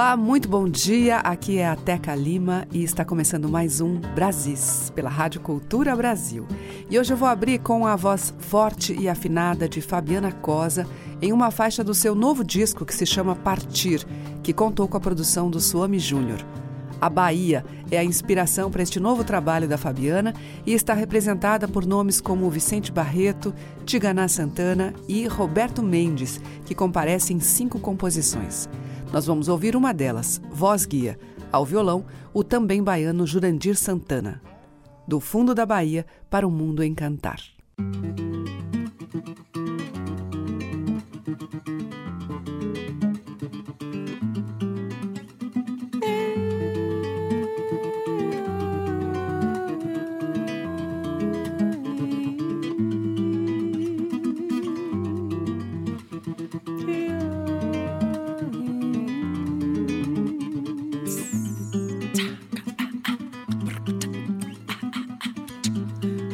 Olá, muito bom dia. Aqui é a Teca Lima e está começando mais um Brasis pela Rádio Cultura Brasil. E hoje eu vou abrir com a voz forte e afinada de Fabiana Cosa em uma faixa do seu novo disco que se chama Partir, que contou com a produção do Suami Júnior. A Bahia é a inspiração para este novo trabalho da Fabiana e está representada por nomes como Vicente Barreto, Tiganá Santana e Roberto Mendes, que comparecem em cinco composições. Nós vamos ouvir uma delas, Voz Guia, ao violão, o também baiano Jurandir Santana. Do fundo da Bahia para o mundo encantar.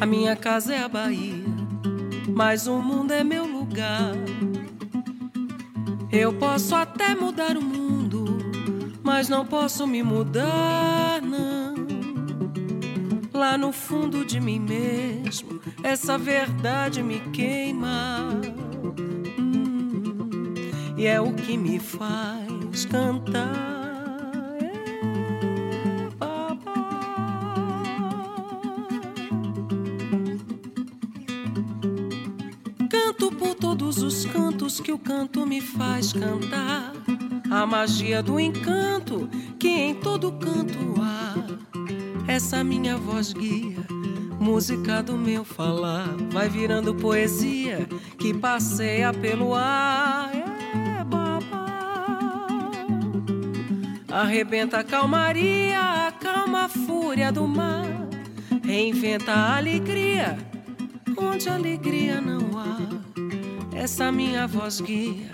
Minha casa é a Bahia, mas o mundo é meu lugar. Eu posso até mudar o mundo, mas não posso me mudar, não. Lá no fundo de mim mesmo, essa verdade me queima. Hum, e é o que me faz cantar. Que o canto me faz cantar. A magia do encanto que em todo canto há. Essa minha voz guia, música do meu falar. Vai virando poesia que passeia pelo ar. É, babá. Arrebenta a calmaria, acalma a fúria do mar. Reinventa a alegria onde alegria não há. Essa minha voz guia,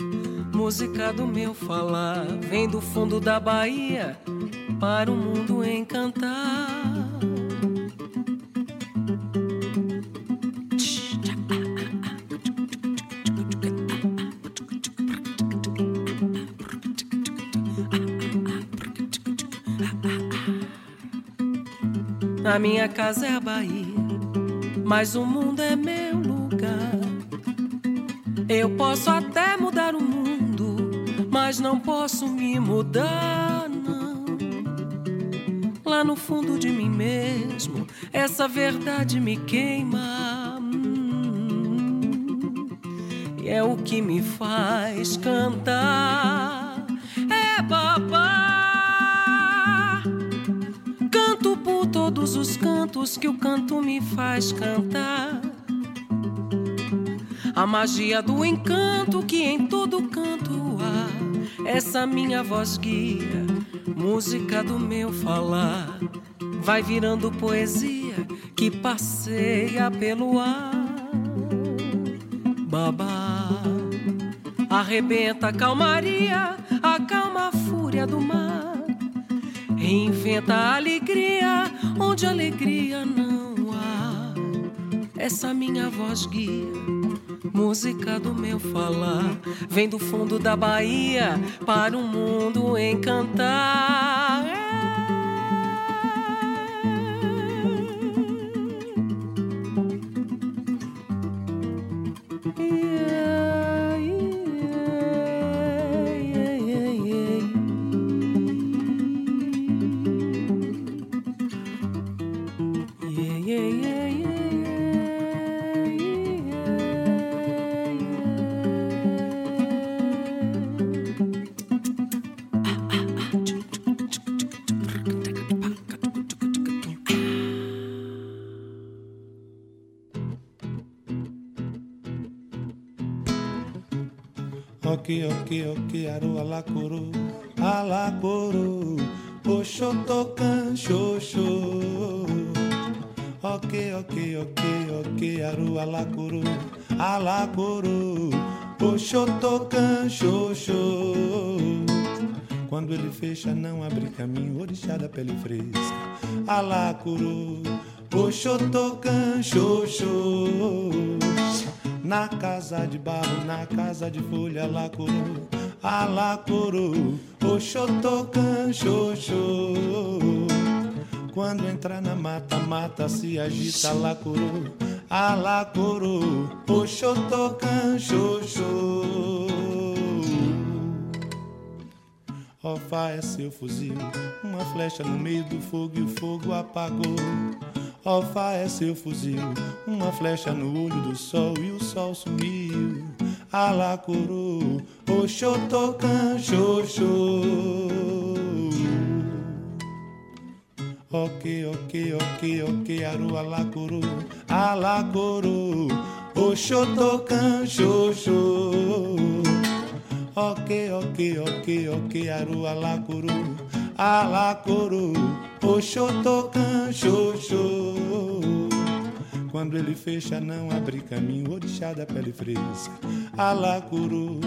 música do meu falar, vem do fundo da Bahia para o mundo encantar. A minha casa é a Bahia mas o mundo é meu. Eu posso até mudar o mundo, mas não posso me mudar, não. Lá no fundo de mim mesmo, essa verdade me queima. Hum, e é o que me faz cantar. É babá. Canto por todos os cantos que o canto me faz cantar. A magia do encanto que em todo canto há. Essa minha voz guia, música do meu falar. Vai virando poesia que passeia pelo ar. Babá, arrebenta a calmaria, acalma a fúria do mar. Reinventa a alegria onde alegria não há. Essa minha voz guia, música do meu falar, vem do fundo da Bahia para o mundo encantar. Pele fresca, alacuru, oxotocan, xoxô. Na casa de barro, na casa de folha, alacuru, alacuru, oxotocan, xoxô. Quando entra na mata, mata se agita, alacuru, alacuru, oxotocan, xoxô. Ofá é seu fuzil, uma flecha no meio do fogo e o fogo apagou. Ofá é seu fuzil, uma flecha no olho do sol e o sol sumiu. Alacuru, oxotocan, xoxô. Ok, ok, ok, ok, aru alacuru, alacuru, oxotocan, xoxô. Ok, ok, ok, ok, aru alacuru, alacuru, oxotocan, xoxô. Quando ele fecha, não abre caminho, orixá da pele fresca, alacuru,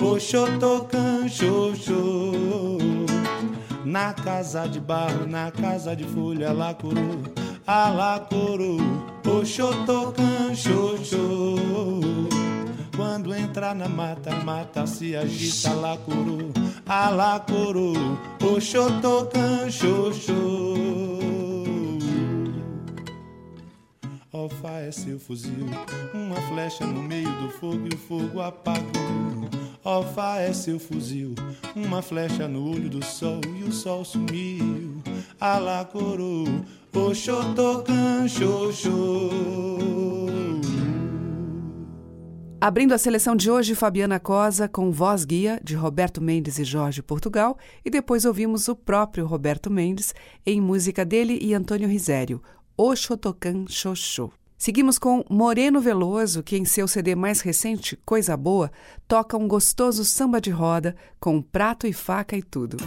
oxotocan, xoxô. Na casa de barro, na casa de folha, alacuru, alacuru, oxotocan, xoxô. Quando entra na mata, mata se agita, alacuru, alacuru, oxotocan, xoxô. Ofá é seu fuzil, uma flecha no meio do fogo e o fogo apagou. Ofá é seu fuzil, uma flecha no olho do sol e o sol sumiu. Alacuru, oxotocan, xoxô. Abrindo a seleção de hoje, Fabiana Cosa com voz guia de Roberto Mendes e Jorge Portugal, e depois ouvimos o próprio Roberto Mendes em música dele e Antônio Risério, Oxotocan Xoxô. Seguimos com Moreno Veloso, que em seu CD mais recente, Coisa Boa, toca um gostoso samba de roda com prato e faca e tudo.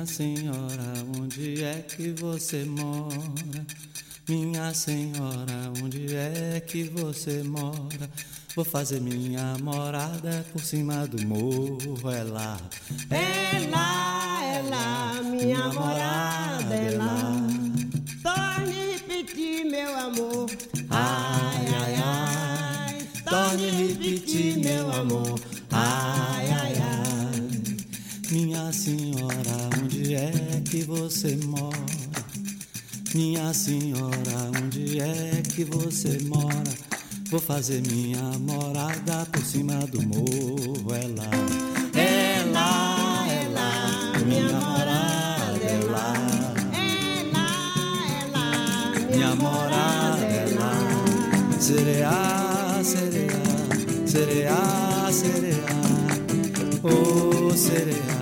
Minha senhora, onde é que você mora? Minha senhora, onde é que você mora? Vou fazer minha morada por cima do morro, é lá. É lá, é lá, minha morada é lá. Torne a repetir, meu amor. Ai, ai, ai, torne repetir, meu amor. Ai, ai, ai. Minha senhora, onde é que você mora? Minha senhora, onde é que você mora? Vou fazer minha morada por cima do morro, lá. É lá, minha morada é lá. É lá, é lá, Minha morada é lá. Sereia, sereia, sereia, sereia. Oh, sereia, oh,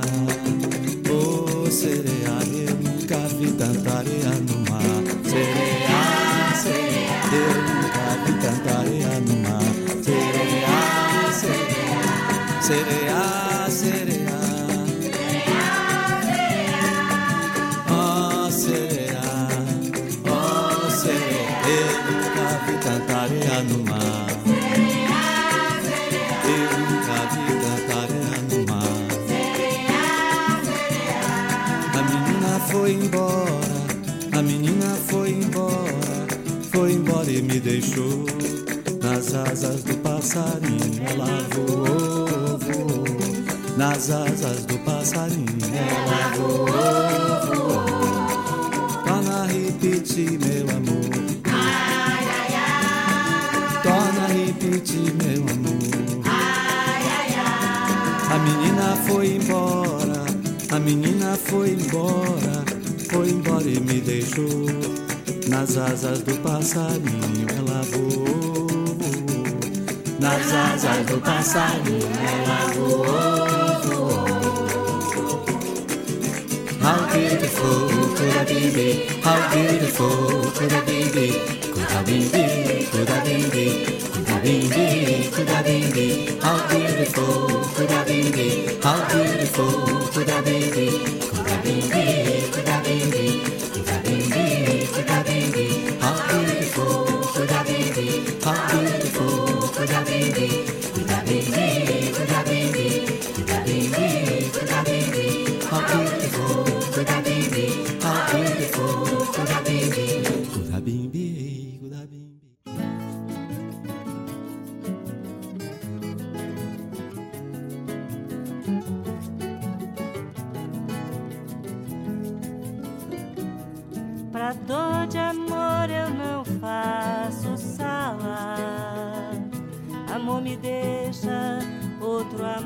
sereia. Eu nunca vi tanta areia no mar. Sereia, sereia. Eu nunca vi tanta areia no mar. Sereia, sereia, sereia, voou, voou, nas asas do passarinho. Ela voou, voou. Torna a repetir, meu amor. Torna a repetir, meu amor. A menina foi embora, a menina foi embora, foi embora e me deixou nas asas do passarinho. Ela voou. Ela voou, voou. How beautiful could I be? How beautiful could I be? Could I be? Could I be? Could I be? Could I be? How beautiful could I be? How beautiful could I be? Could I be? Pra dor de amor eu não faço sala. Amor me deixa, outro amor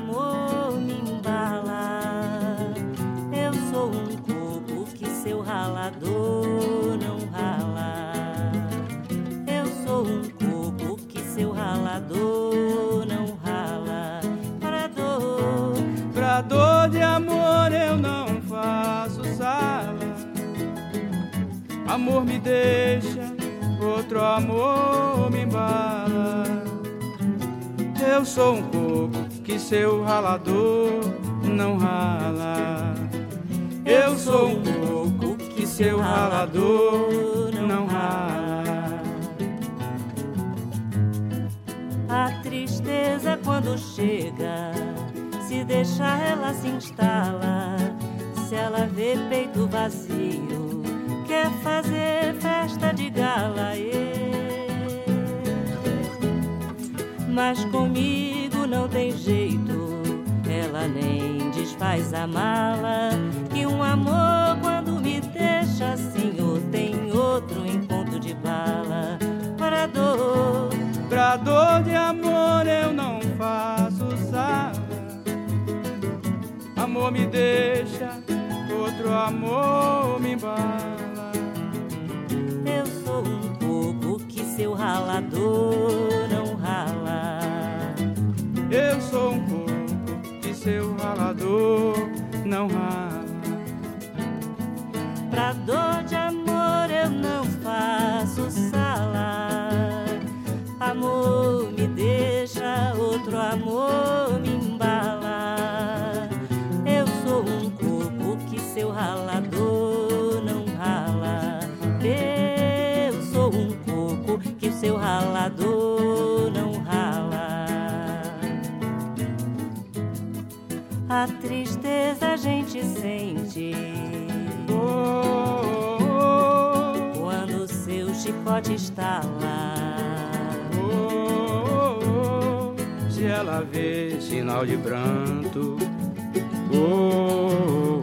deixa, outro amor me embala. Eu sou um coco que seu ralador não rala. Eu sou um coco que seu ralador não rala. A tristeza quando chega, se deixar ela se instala. Se ela vê peito vazio, quer fazer festa de gala, é. mas comigo não tem jeito. Ela nem desfaz a mala que um amor quando me deixa assim ou tem outro em ponto de bala para dor, pra dor de amor eu não faço sala. Amor me deixa, outro amor me embala. Seu ralador não rala. Eu sou um coco que seu ralador não rala. A tristeza a gente sente. Quando seu chicote estala. Se ela vê sinal de pranto, oh,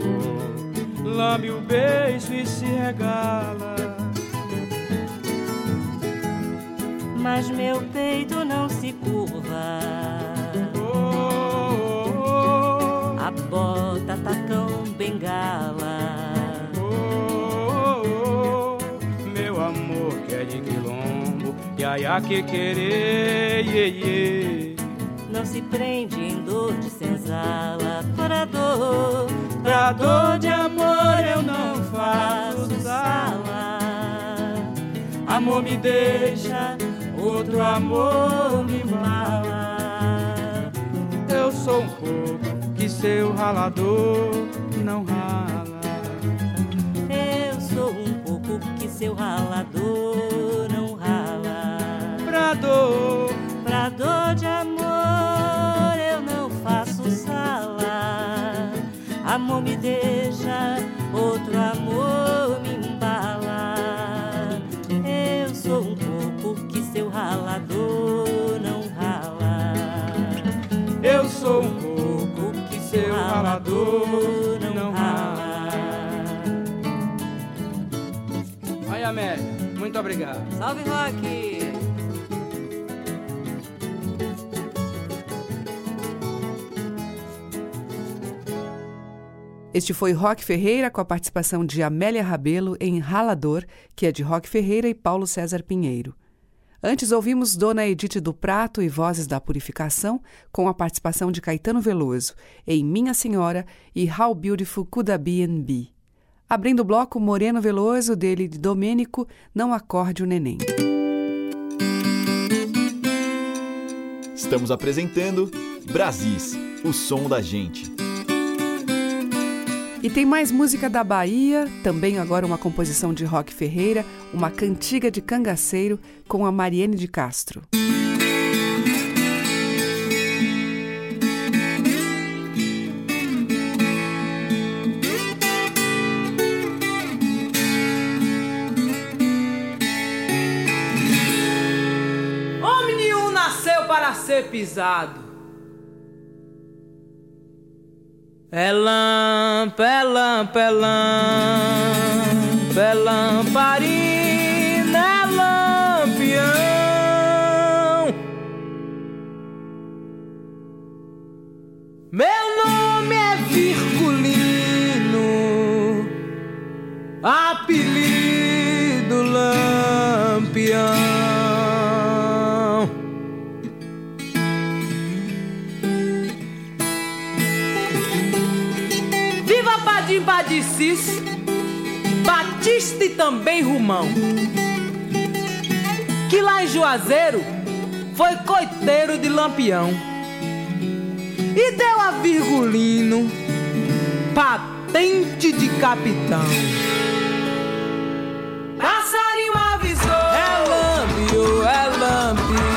oh, lambe o beijo e se regala. Mas meu peito não se curva. Bota tacão bengala. Meu amor que é de quilombo, iaia que querer, iê, iê. Não se prende em dor de senzala. Para dor, Pra dor de amor eu não faço sala. Amor me deixa, outro amor me embala. Eu sou um que seu ralador não rala. Eu sou um pouco que seu ralador não rala. Pra dor, Pra dor de amor eu não faço sala. Amor me deixa, outro amor não rala. Aí, Amélia, muito obrigado. Salve, Rock! Este foi Rock Ferreira com a participação de Amélia Rabelo em Ralador, que é de Rock Ferreira e Paulo César Pinheiro. Antes ouvimos Dona Edith do Prato e Vozes da Purificação, com a participação de Caetano Veloso, em Minha Senhora e How Beautiful Could a Be Be. Abrindo o bloco, Moreno Veloso, dele de Domênico, Não Acorde o Neném. Estamos apresentando Brasis, o som da gente. E tem mais música da Bahia, também agora uma composição de Rock Ferreira, uma cantiga de cangaceiro com a Mariene de Castro. Homem nenhum nasceu para ser pisado. É lampa, é lampa, é lampa, é lamparina, é lampião. Meu nome é Virgulino, apelido Lampião. Padicis, Batista e também Rumão. Que lá em Juazeiro foi coiteiro de Lampião. E deu a Virgulino patente de capitão. Passarinho avisou. É Lampio, é Lampio.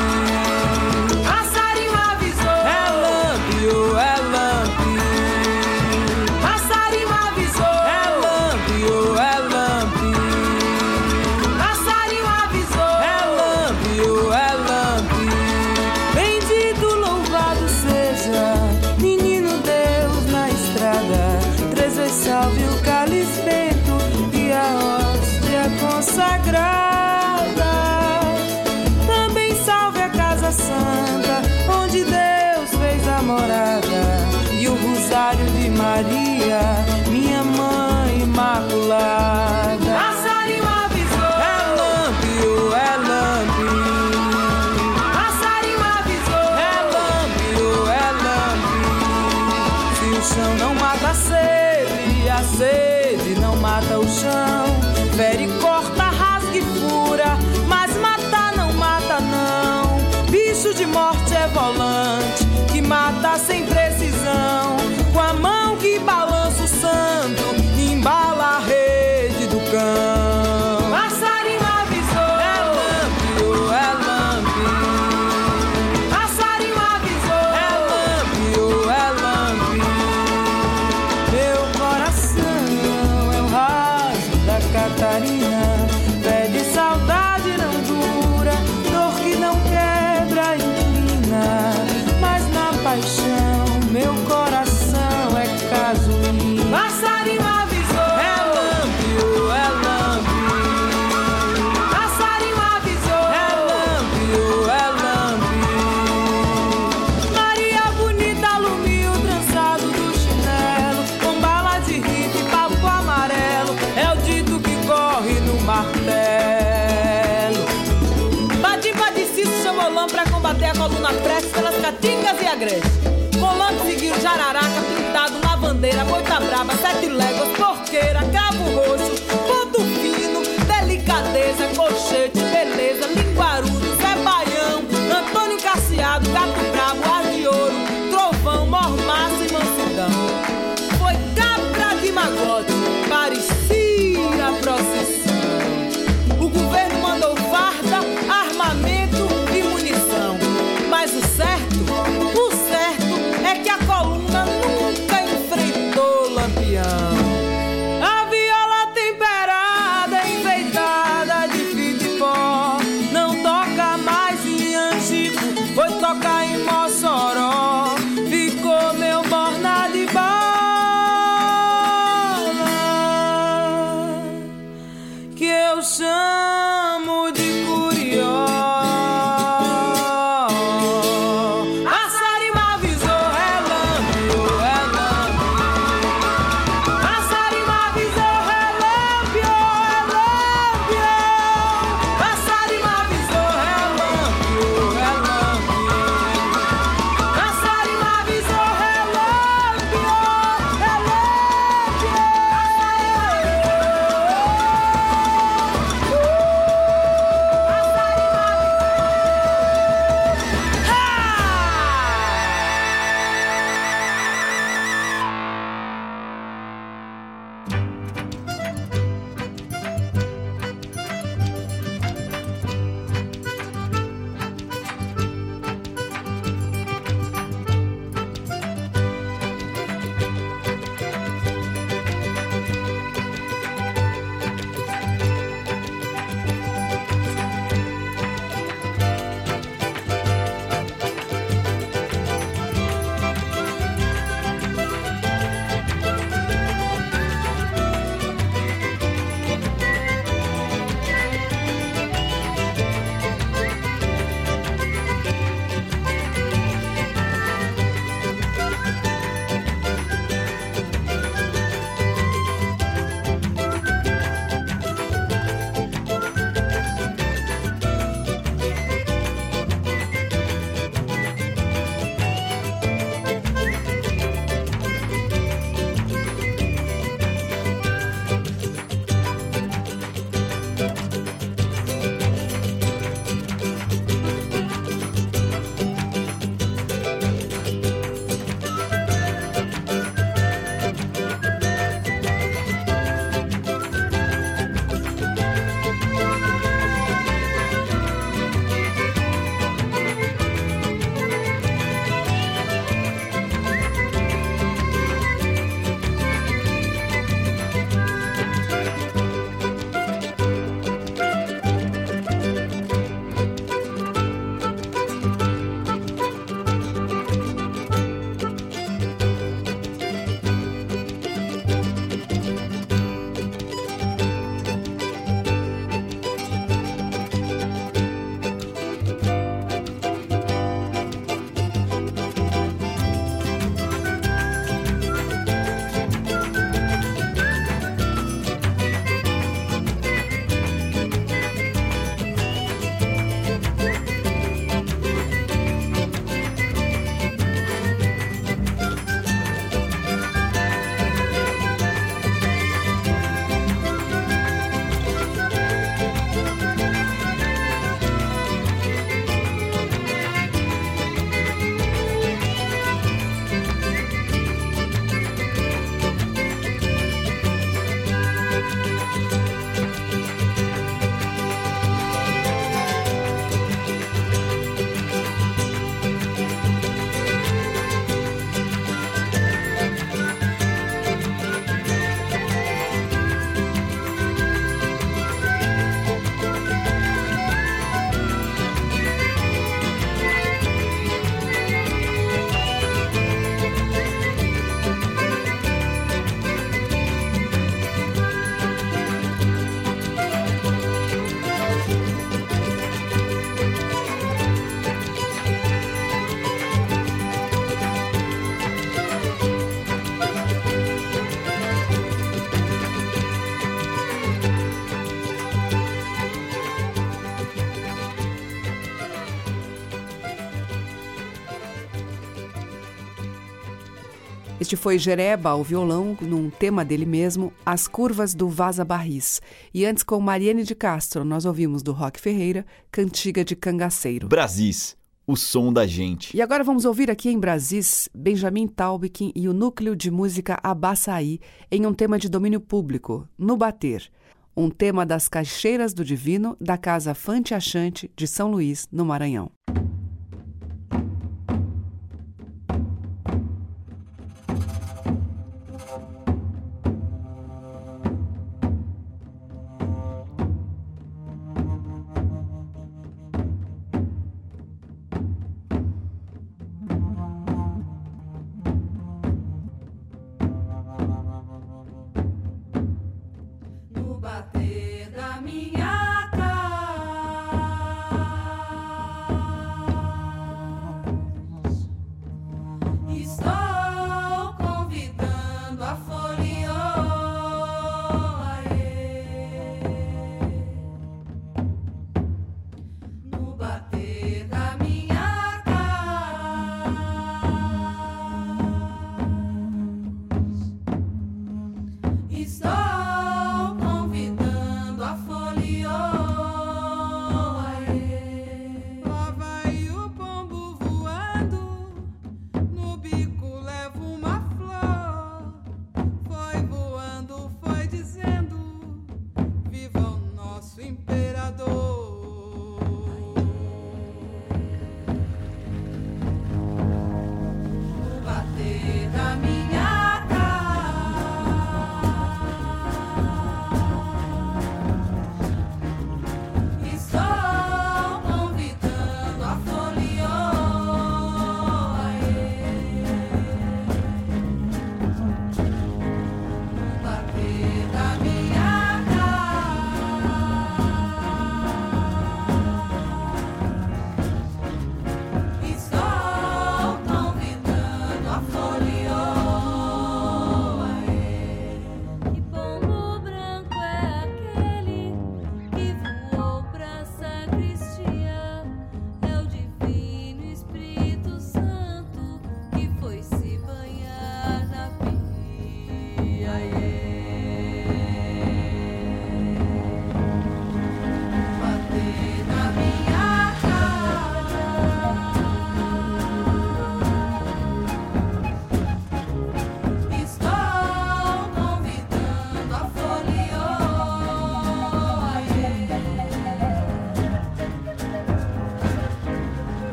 Este foi Jereba ao violão, num tema dele mesmo, As Curvas do Vaza Barris. E antes, com Mariane de Castro, nós ouvimos do Rock Ferreira, Cantiga de Cangaceiro. Brasis, o som da gente. E agora vamos ouvir aqui em Brasis Benjamin Taubkin e o núcleo de música Abaçaí em um tema de domínio público, No Bater. Um tema das Caixeiras do Divino da Casa Fante Achante de São Luís, no Maranhão.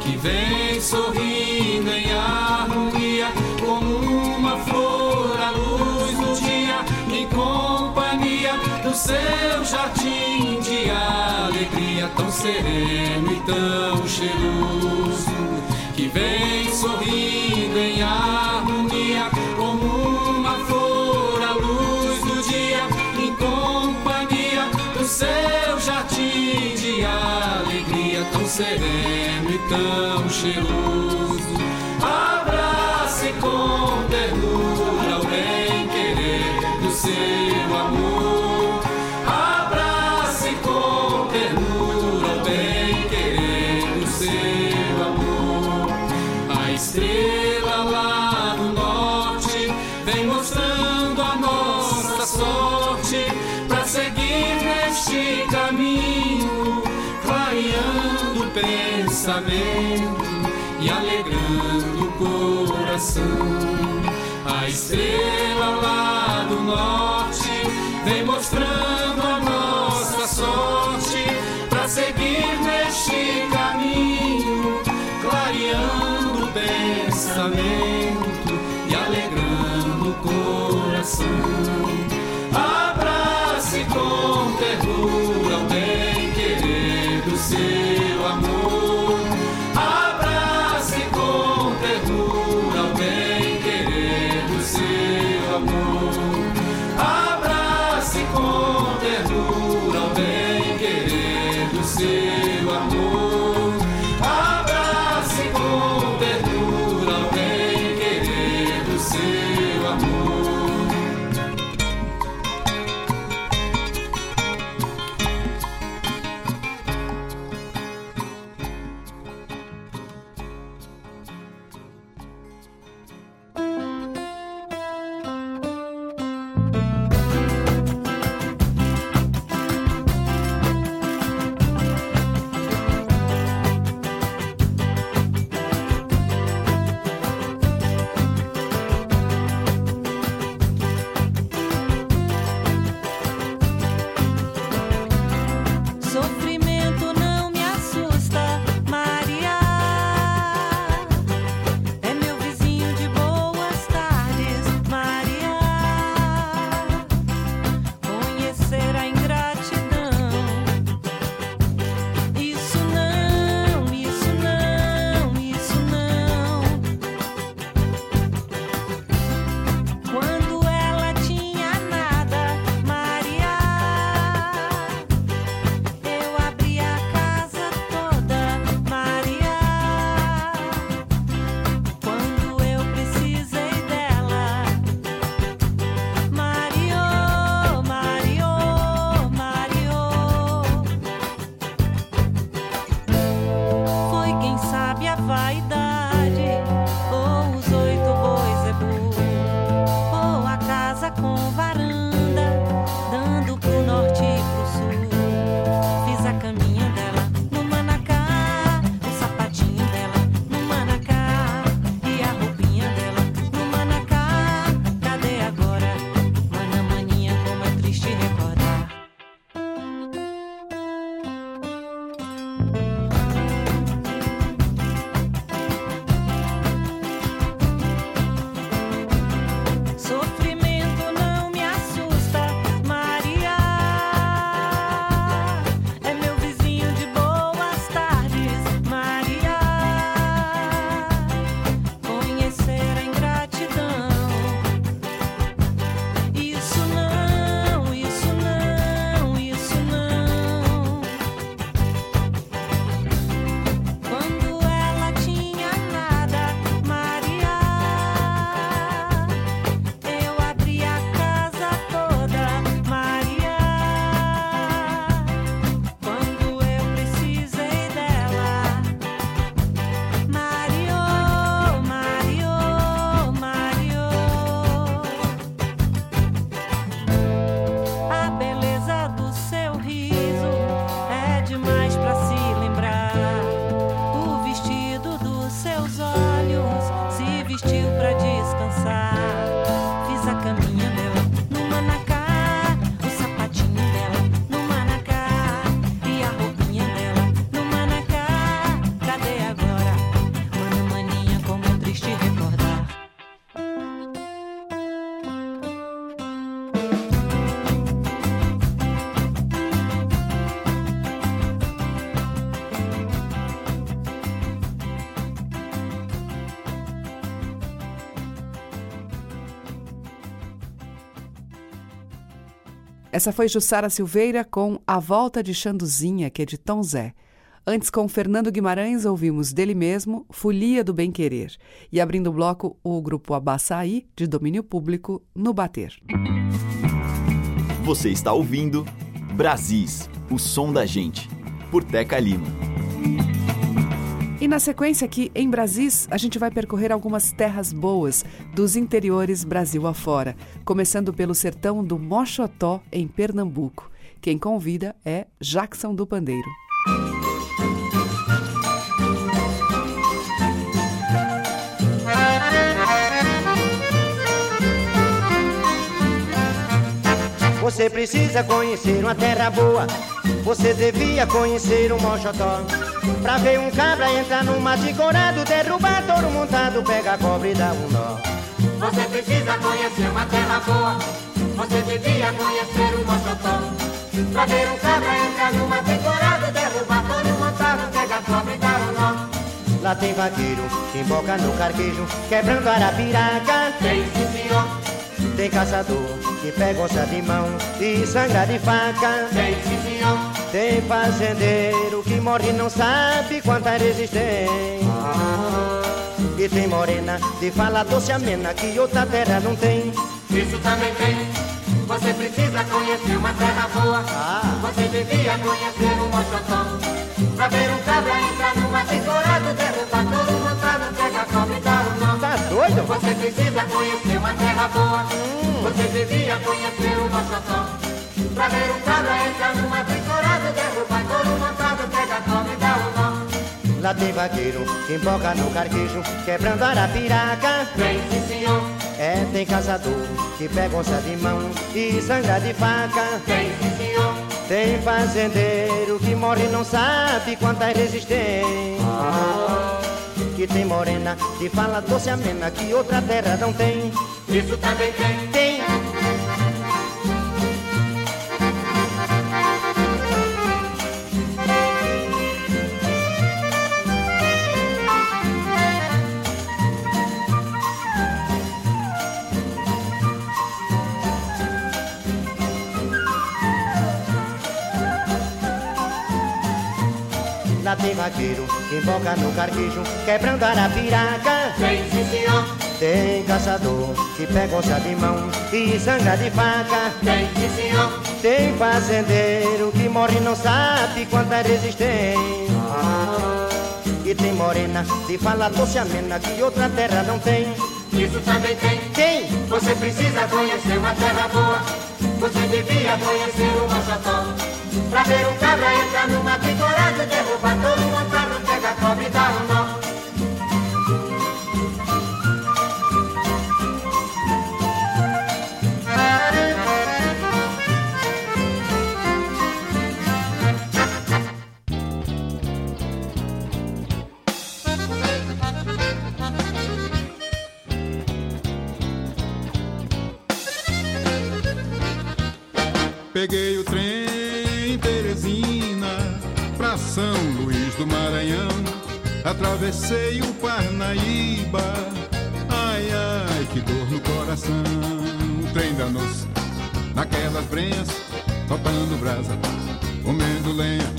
que vem sorrindo em harmonia como uma flor à luz do dia em companhia do seu jardim de alegria tão sereno e tão cheiroso que vem sorrindo em harmonia. Amigo. 思 Essa foi Jussara Silveira com A Volta de Xanduzinha, que é de Tom Zé. Antes, com Fernando Guimarães, ouvimos dele mesmo Folia do Bem Querer. E abrindo o bloco, o grupo Abaçaí, de domínio público, no Bater. Você está ouvindo Brasis, o som da gente, por Teca Lima. E na sequência aqui em Brasis, a gente vai percorrer algumas terras boas dos interiores Brasil afora, começando pelo sertão do Mochotó, em Pernambuco. Quem convida é Jackson do Pandeiro. Você precisa conhecer uma terra boa. Você devia conhecer o Mochotó. Pra ver um cabra entrar num mato encorado, derrubar touro montado, pega a cobra e dá um nó. Você precisa conhecer uma terra boa. Você devia conhecer o Mochotó. Pra ver um cabra entrar numa temporada, derrubar todo montado, pega a cobra e dá um nó. Lá tem vaqueiro que emboca no carquejo, quebrando arapiraca. Tem sim, senhor. Tem caçador que pega onça de mão e sangra de faca. Tem senhor. Tem fazendeiro que morre e não sabe quanta resistência. E tem morena de fala doce amena que outra terra não tem. Isso também tem. Você precisa conhecer uma terra boa. Você devia conhecer o Mochotó. Pra ver um cabra entrar numa temporada, derrubar todo doido? Você precisa conhecer uma terra boa. Você devia conhecer o Mochotó. Pra ver um cabra entrar numa temporada, derrubar todo montado, pega a e dá um nó. Lá tem vaqueiro que emboca no carquejo, quebrando arapiraca. Tem sim, senhor. É, tem caçador que pega onça de mão e sangra de faca. Tem sim, senhor. Tem fazendeiro que morre e não sabe quanta resistência. Que tem morena que fala doce amena que outra terra não tem. Isso também tem. Tem. Lá tem vaqueiro que emboca no carquejo, quebrando arapiraca. Tem sim, senhor. Tem caçador que pega onça de mão e sangra de faca. Tem sim, senhor. Tem fazendeiro que morre e não sabe quanta resistência. E tem morena que fala doce amena que outra terra não tem. Isso também tem. Tem. Você precisa conhecer uma terra boa. Você devia conhecer o Mochotó. Pra ver um cabra entrar numa temporada, derrubar todo montado, pega a cobra e dá um nó. Peguei o trem em Teresina pra São Luís do Maranhão. Atravessei o Parnaíba. Ai, ai, que dor no coração. O trem danou-se naquelas brenhas, soltando brasa, comendo lenha,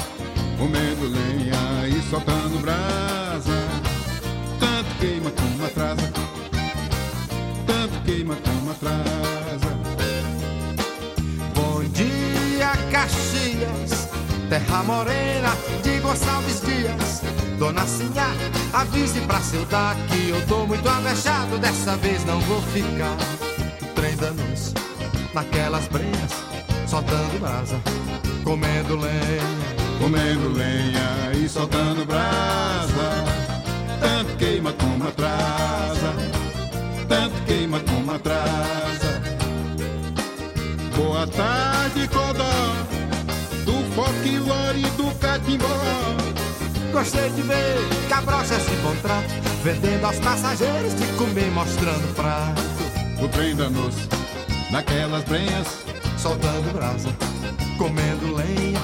comendo lenha e soltando brasa. Tanto queima como atrasa, tanto queima como atrasa. Bom dia, Caxias, terra morena de Gonçalves Dias. Dona Sinhá, avise pra Cildá que eu tô muito avexado. Dessa vez não vou ficar. O trem danos naquelas brenhas, soltando brasa, comendo lenha. comendo lenha e soltando brasa. Tanto queima como atrasa, tanto queima como atrasa. Boa tarde, Codó, folclore e do catimbó. Gostei de ver cabrocha se encontrar, vendendo aos passageiros de comer, mostrando prato. O trem danou-se naquelas brenhas, soltando brasa, comendo lenha,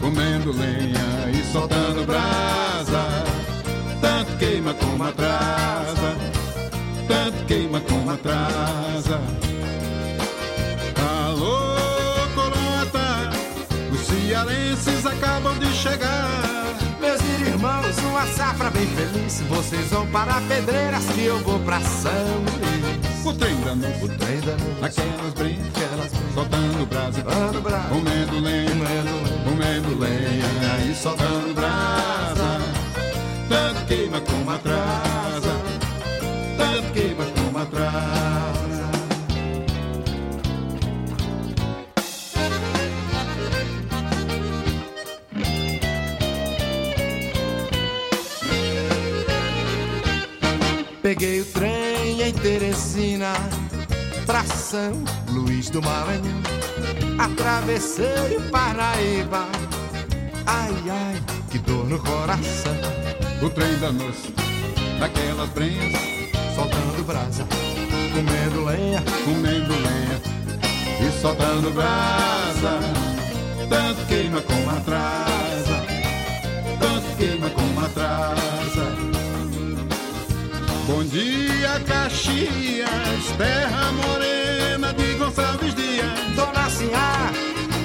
comendo lenha e soltando brasa. Tanto queima como atrasa, tanto queima como atrasa. Alô, cearenses acabam de chegar. Meus irmãos, uma safra bem feliz. Vocês vão para Pedreiras que eu vou pra São Luís. O trem danou-se, o trem naquelas brenhas, aquelas soltando brasa, soltando brasa, comendo lenha, comendo, comendo lenha e soltando brasa. Tanto queima como atrasa, Peguei o trem em Teresina pra São Luís do Maranhão. Atravessei o Paraíba. Ai, ai, que dor no coração. O trem danou-se naquelas brenhas, soltando brasa, comendo lenha, comendo lenha e soltando brasa. Tanto queima como atrasa, tanto queima como atrasa. Bom dia, Caxias, terra morena de Gonçalves Dias. Dona Sinhá,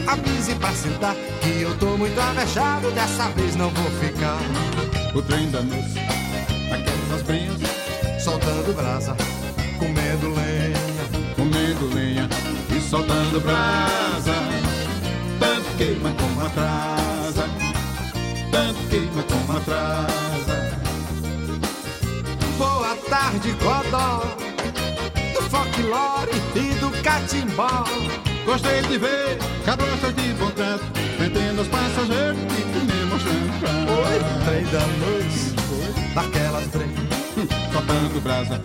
avise pra sentar que eu tô muito avexado, dessa vez não vou ficar. O trem danou-se naquelas brenhas, soltando brasa, comendo lenha, comendo lenha e soltando brasa. Tanto queima como atrasa, tanto queima como atrasa. Tarde, Codó, do folclore e do catimbó. Gostei de ver cabrochas de bom trato, vendendo aos passageiros e comer mostrando prato. Oi, trem da noite, daquelas trem, soltando brasa,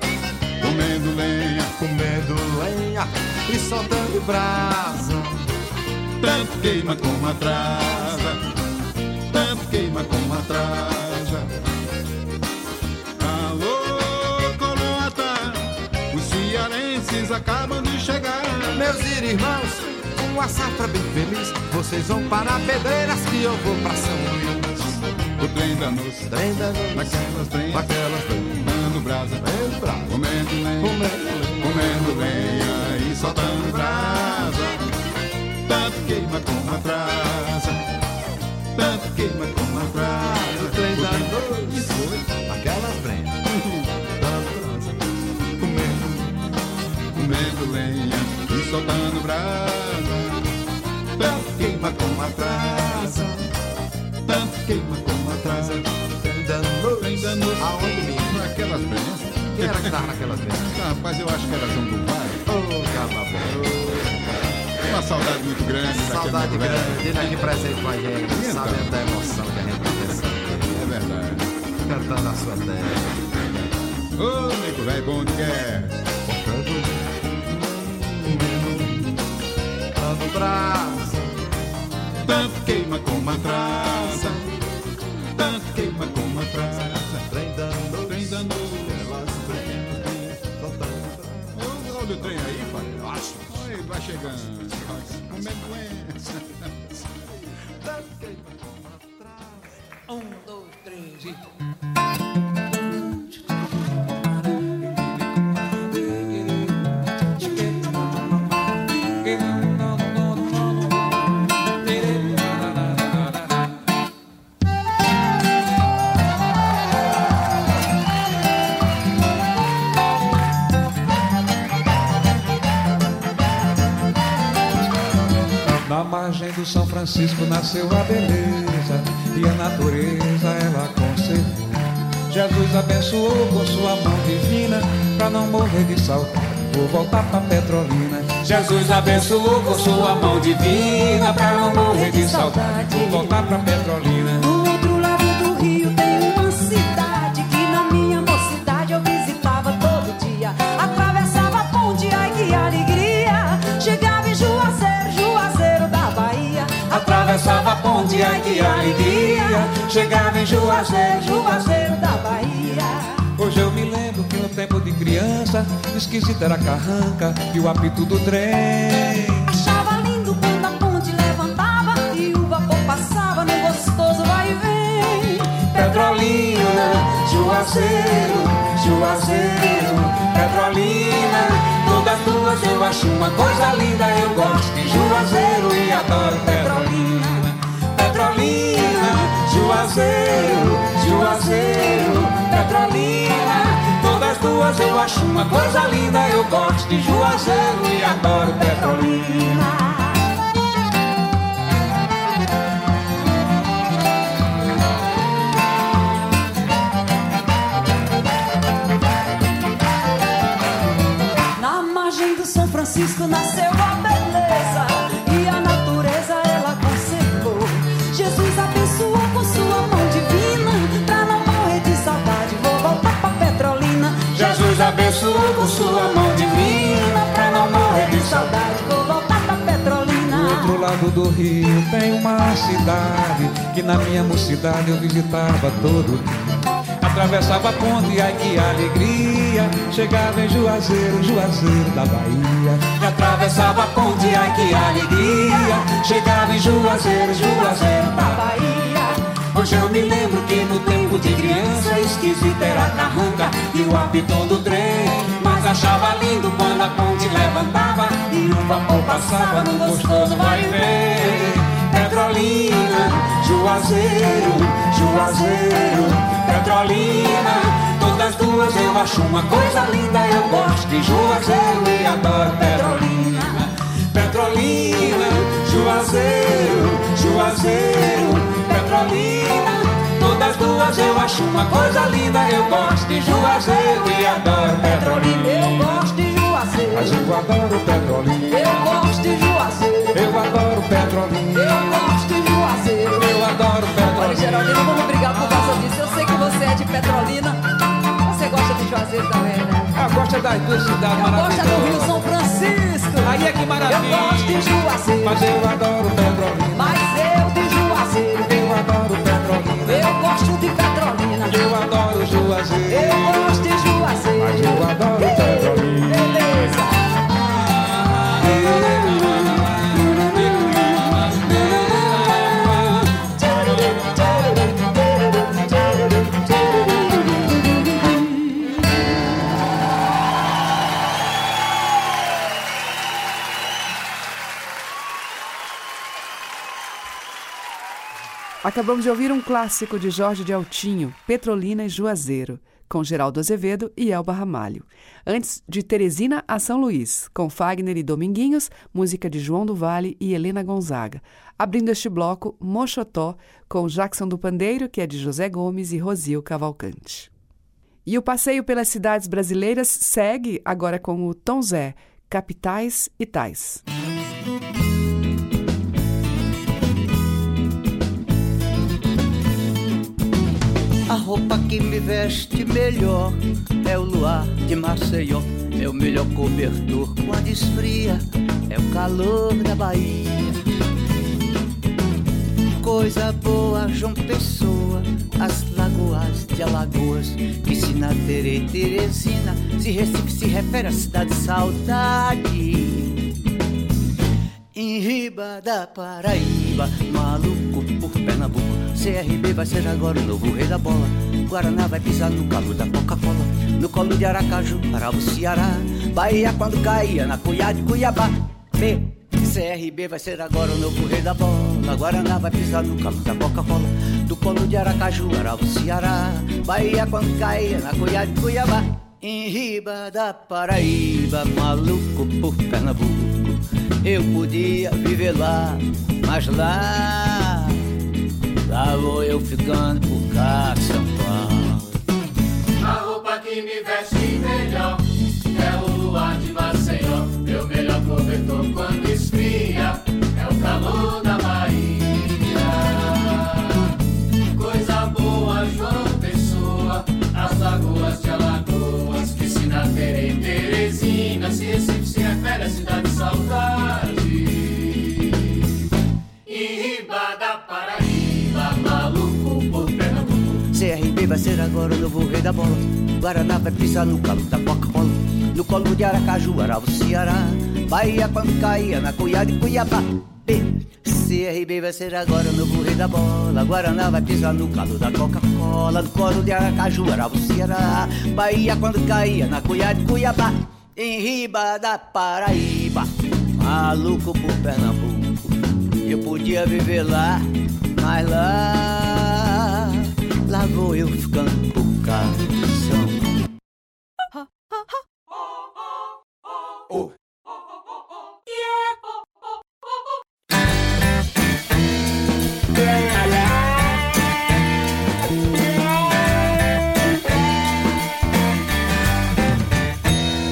comendo lenha, comendo lenha e soltando brasa. Tanto queima como atrasa, tanto queima como atrasa. Cearenses acabam de chegar. Meus irmãos, uma safra bem feliz. Vocês vão para Pedreiras que eu vou pra São Luís. O trem danou-se, trem danou-se, naquelas trem, naquelas trem, comendo brasa, comendo brasa, comendo lenha, comendo lenha, comendo lenha e soltando brasa. Tanto queima como atrasa, tanto queima como atrasa. O trem danou-se, naquelas trem, comendo, lenha e soltando brasa. Tanto queima como atrasa, tanto queima como atrasa. Trem danou-se. aonde mesmo? Naquelas brenhas. Quem era que tava naquelas vezes? Ah, rapaz, eu acho que era João do Vale. Ô, oh. Uma saudade muito grande Saudade grande dele aqui presente com a gente. Então? Sabendo da emoção que a gente tá pensando. É verdade. Cantando a sua terra. Ô, nego velho, bom de guerra. Brasa. Tanto queima como atrasa. Tanto queima como atrasa. Trem dando. Trem dando. Elas brenhas. Soltando. Olha o trem aí, pai. Acho. Ele vai chegando. Comendo lenha. Tanto queima como atrasa. Um, dois, três e. margem do São Francisco nasceu a beleza e a natureza ela conservou. Jesus abençoou com sua mão divina pra não morrer de saudade. Vou voltar pra Petrolina. Jesus abençoou com sua mão divina pra não morrer de saudade. Vou voltar pra Petrolina. Que alegria chegava em Juazeiro, Juazeiro da Bahia. Hoje eu me lembro que no tempo de criança, esquisita era a carranca e o apito do trem. Achava lindo quando a ponte levantava e o vapor passava no gostoso vai e vem. Petrolina, Juazeiro, Juazeiro, Petrolina. Todas duas eu acho uma coisa linda. Eu gosto de Juazeiro e adoro. Petrolina, Juazeiro, Juazeiro, Petrolina. Todas duas eu acho uma coisa linda. Eu gosto de Juazeiro e adoro Petrolina. Na margem do São Francisco nasceu a Jesus abençoou com sua mão divina pra não morrer de saudade. Vou voltar pra Petrolina. Do outro lado do rio tem uma cidade que na minha mocidade eu visitava todo. Atravessava a ponte, ai que alegria. Chegava em Juazeiro, Juazeiro da Bahia. E atravessava a ponte, ai que alegria. Chegava em Juazeiro, Juazeiro da Bahia. Eu me lembro que no tempo de criança esquisita era a carranca e o apitão do trem. Mas achava lindo quando a ponte levantava e o vapor passava no gostoso vai e vem. Petrolina, Juazeiro, Juazeiro, Petrolina. Todas duas eu acho uma coisa linda. Eu gosto de Juazeiro e adoro Petrolina. Petrolina, Juazeiro, Juazeiro, Petrolina. Todas duas eu acho uma coisa linda. Eu gosto de Juazeiro e adoro Petrolina. Eu gosto de Juazeiro. Mas eu adoro Petrolina. Eu gosto de Juazeiro. Eu adoro Petrolina. Eu gosto de Juazeiro. Eu adoro Petrolina. Olha, Geraldina, vamos brigar por causa disso. Eu sei que você é de Petrolina. Você gosta de Juazeiro também, né? Ah, gosta das duas cidades Eu gosto maravilhosas. do Rio São Francisco. Aí é que maravilha. Eu gosto de Juazeiro. Mas eu adoro Petrolina. Mas eu de Juazeiro. Adoro Petrolina. Eu gosto de Petrolina. Eu adoro Juazeiro. Eu gosto de Juazeiro. Mas eu adoro Petrolina. Acabamos de ouvir um clássico de Jorge de Altinho, Petrolina e Juazeiro, com Geraldo Azevedo e Elba Ramalho. Antes de Teresina a São Luís, com Fagner e Dominguinhos, música de João do Vale e Helena Gonzaga. Abrindo este bloco, Mochotó, com Jackson do Pandeiro, que é de José Gomes e Rosil Cavalcante. E o passeio pelas cidades brasileiras segue agora com o Tom Zé, Capitais e Tais. Roupa que me veste melhor é o luar de Maceió. O melhor cobertor quando esfria, é o calor da Bahia. Coisa boa, João Pessoa, as lagoas de Alagoas, Piscina, Tere, Teresina, se Recife se refere à cidade de saudade. Em Riba da Paraíba, maluco por Pernambuco. CRB vai ser agora o novo rei da bola. Guaraná vai pisar no calo da Coca-Cola. No colo de Aracaju, Arabo, Ceará. Bahia quando caía na Cuiá de Cuiabá. B. CRB vai ser agora o novo rei da bola. Guaraná vai pisar no calo da Coca-Cola. Do colo de Aracaju, Arabo, Ceará. Bahia quando caía na Cuiá de Cuiabá. Em Riba da Paraíba, maluco por Pernambuco. Eu podia viver lá, mas lá, lá vou eu ficando por cá, São Paulo. A roupa que me veste melhor é o luar de Maceió. Meu melhor cobertor quando esfria é o calor vai ser agora o novo rei da bola. Guaraná vai pisar no calo da Coca-Cola. No colo de Aracaju, Aravo, Ceará. Bahia quando caía na cuiá de Cuiabá. CRB vai ser agora o novo rei da bola. Guaraná vai pisar no calo da Coca-Cola. No colo de Aracaju, Aravo, Ceará. Bahia quando caía na cuiá de Cuiabá. Em riba da Paraíba. Maluco por Pernambuco. Eu podia viver lá, mas lá. Vou eu ficando por canção.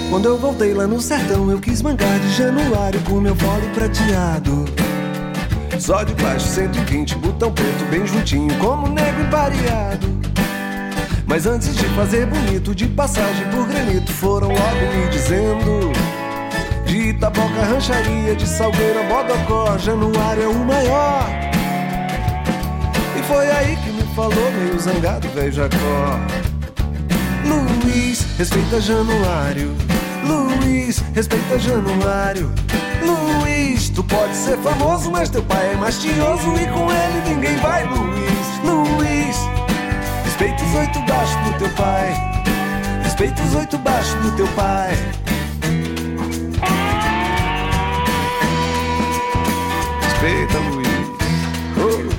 Quando eu voltei lá no sertão, eu quis mangar de januário com meu volo prateado. Só de baixo 120, botão preto bem juntinho, como nego empareado. Mas antes de fazer bonito, de passagem por granito, foram logo me dizendo: De Itaboca, rancharia, de Salgueira, Bodocó, Januário é o maior. E foi aí que me falou, meio zangado, velho Jacó. Luiz, respeita Januário. Luiz, respeita Januário. Luiz, tu pode ser famoso, mas teu pai é mais tinhoso e com ele ninguém vai, Luiz. Luiz, respeita os oito baixos do teu pai. Respeita os oito baixos do teu pai. Respeita, Luiz. Oh.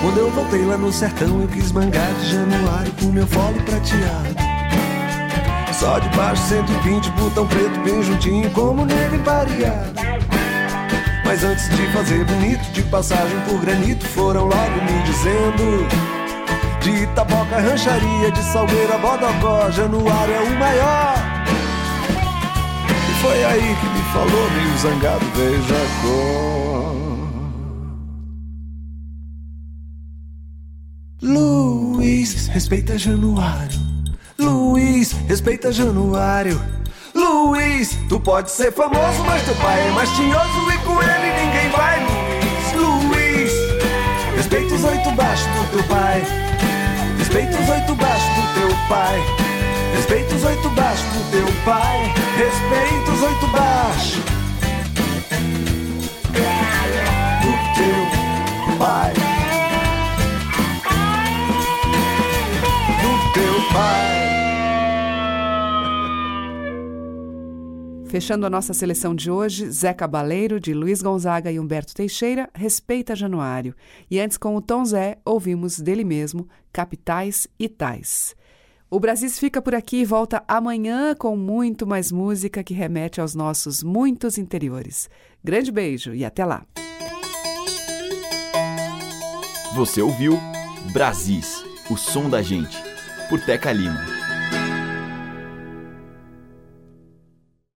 Quando eu voltei lá no sertão, eu quis mangar de januário com meu fole prateado. Só de baixo 120, botão preto bem juntinho, como neve pareado. Mas antes de fazer bonito, de passagem por granito, foram logo me dizendo: De Itaboca, rancharia, de Salgueira, Bodocó, Januário é o maior. E foi aí que me falou, meio zangado, veja Jacó. Luiz, respeita Januário. Luiz, respeita Januário. Luiz, tu pode ser famoso, mas teu pai é mais tinhoso e com ele ninguém vai, Luiz. Luiz, respeita os oito baixos do teu pai. Respeita os oito baixos do teu pai. Respeita os oito baixos do teu pai. Respeita os oito baixos do teu pai. Fechando a nossa seleção de hoje, Zé Cabaleiro, de Luiz Gonzaga e Humberto Teixeira, Respeita Januário. E antes, com o Tom Zé, ouvimos dele mesmo, Capitais e Tais. O Brasis fica por aqui e volta amanhã com muito mais música que remete aos nossos muitos interiores. Grande beijo e até lá. Você ouviu Brasis, o som da gente, por Teca Lima.